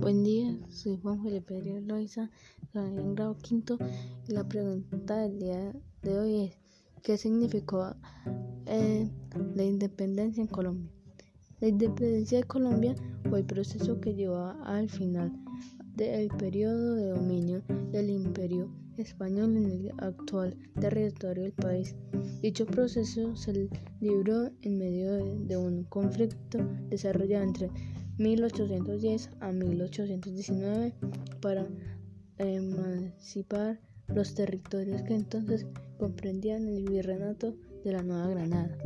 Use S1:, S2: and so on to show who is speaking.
S1: Buen día, soy Juan Felipe Loiza, soy en grado quinto y la pregunta del día de hoy es ¿qué significó eh, la independencia en Colombia? La independencia de Colombia fue el proceso que llevó al final del periodo de dominio del imperio español en el actual territorio del país. Dicho proceso se libró en medio de un conflicto desarrollado entre 1810 a 1819 para emancipar los territorios que entonces comprendían el virreinato de la Nueva Granada.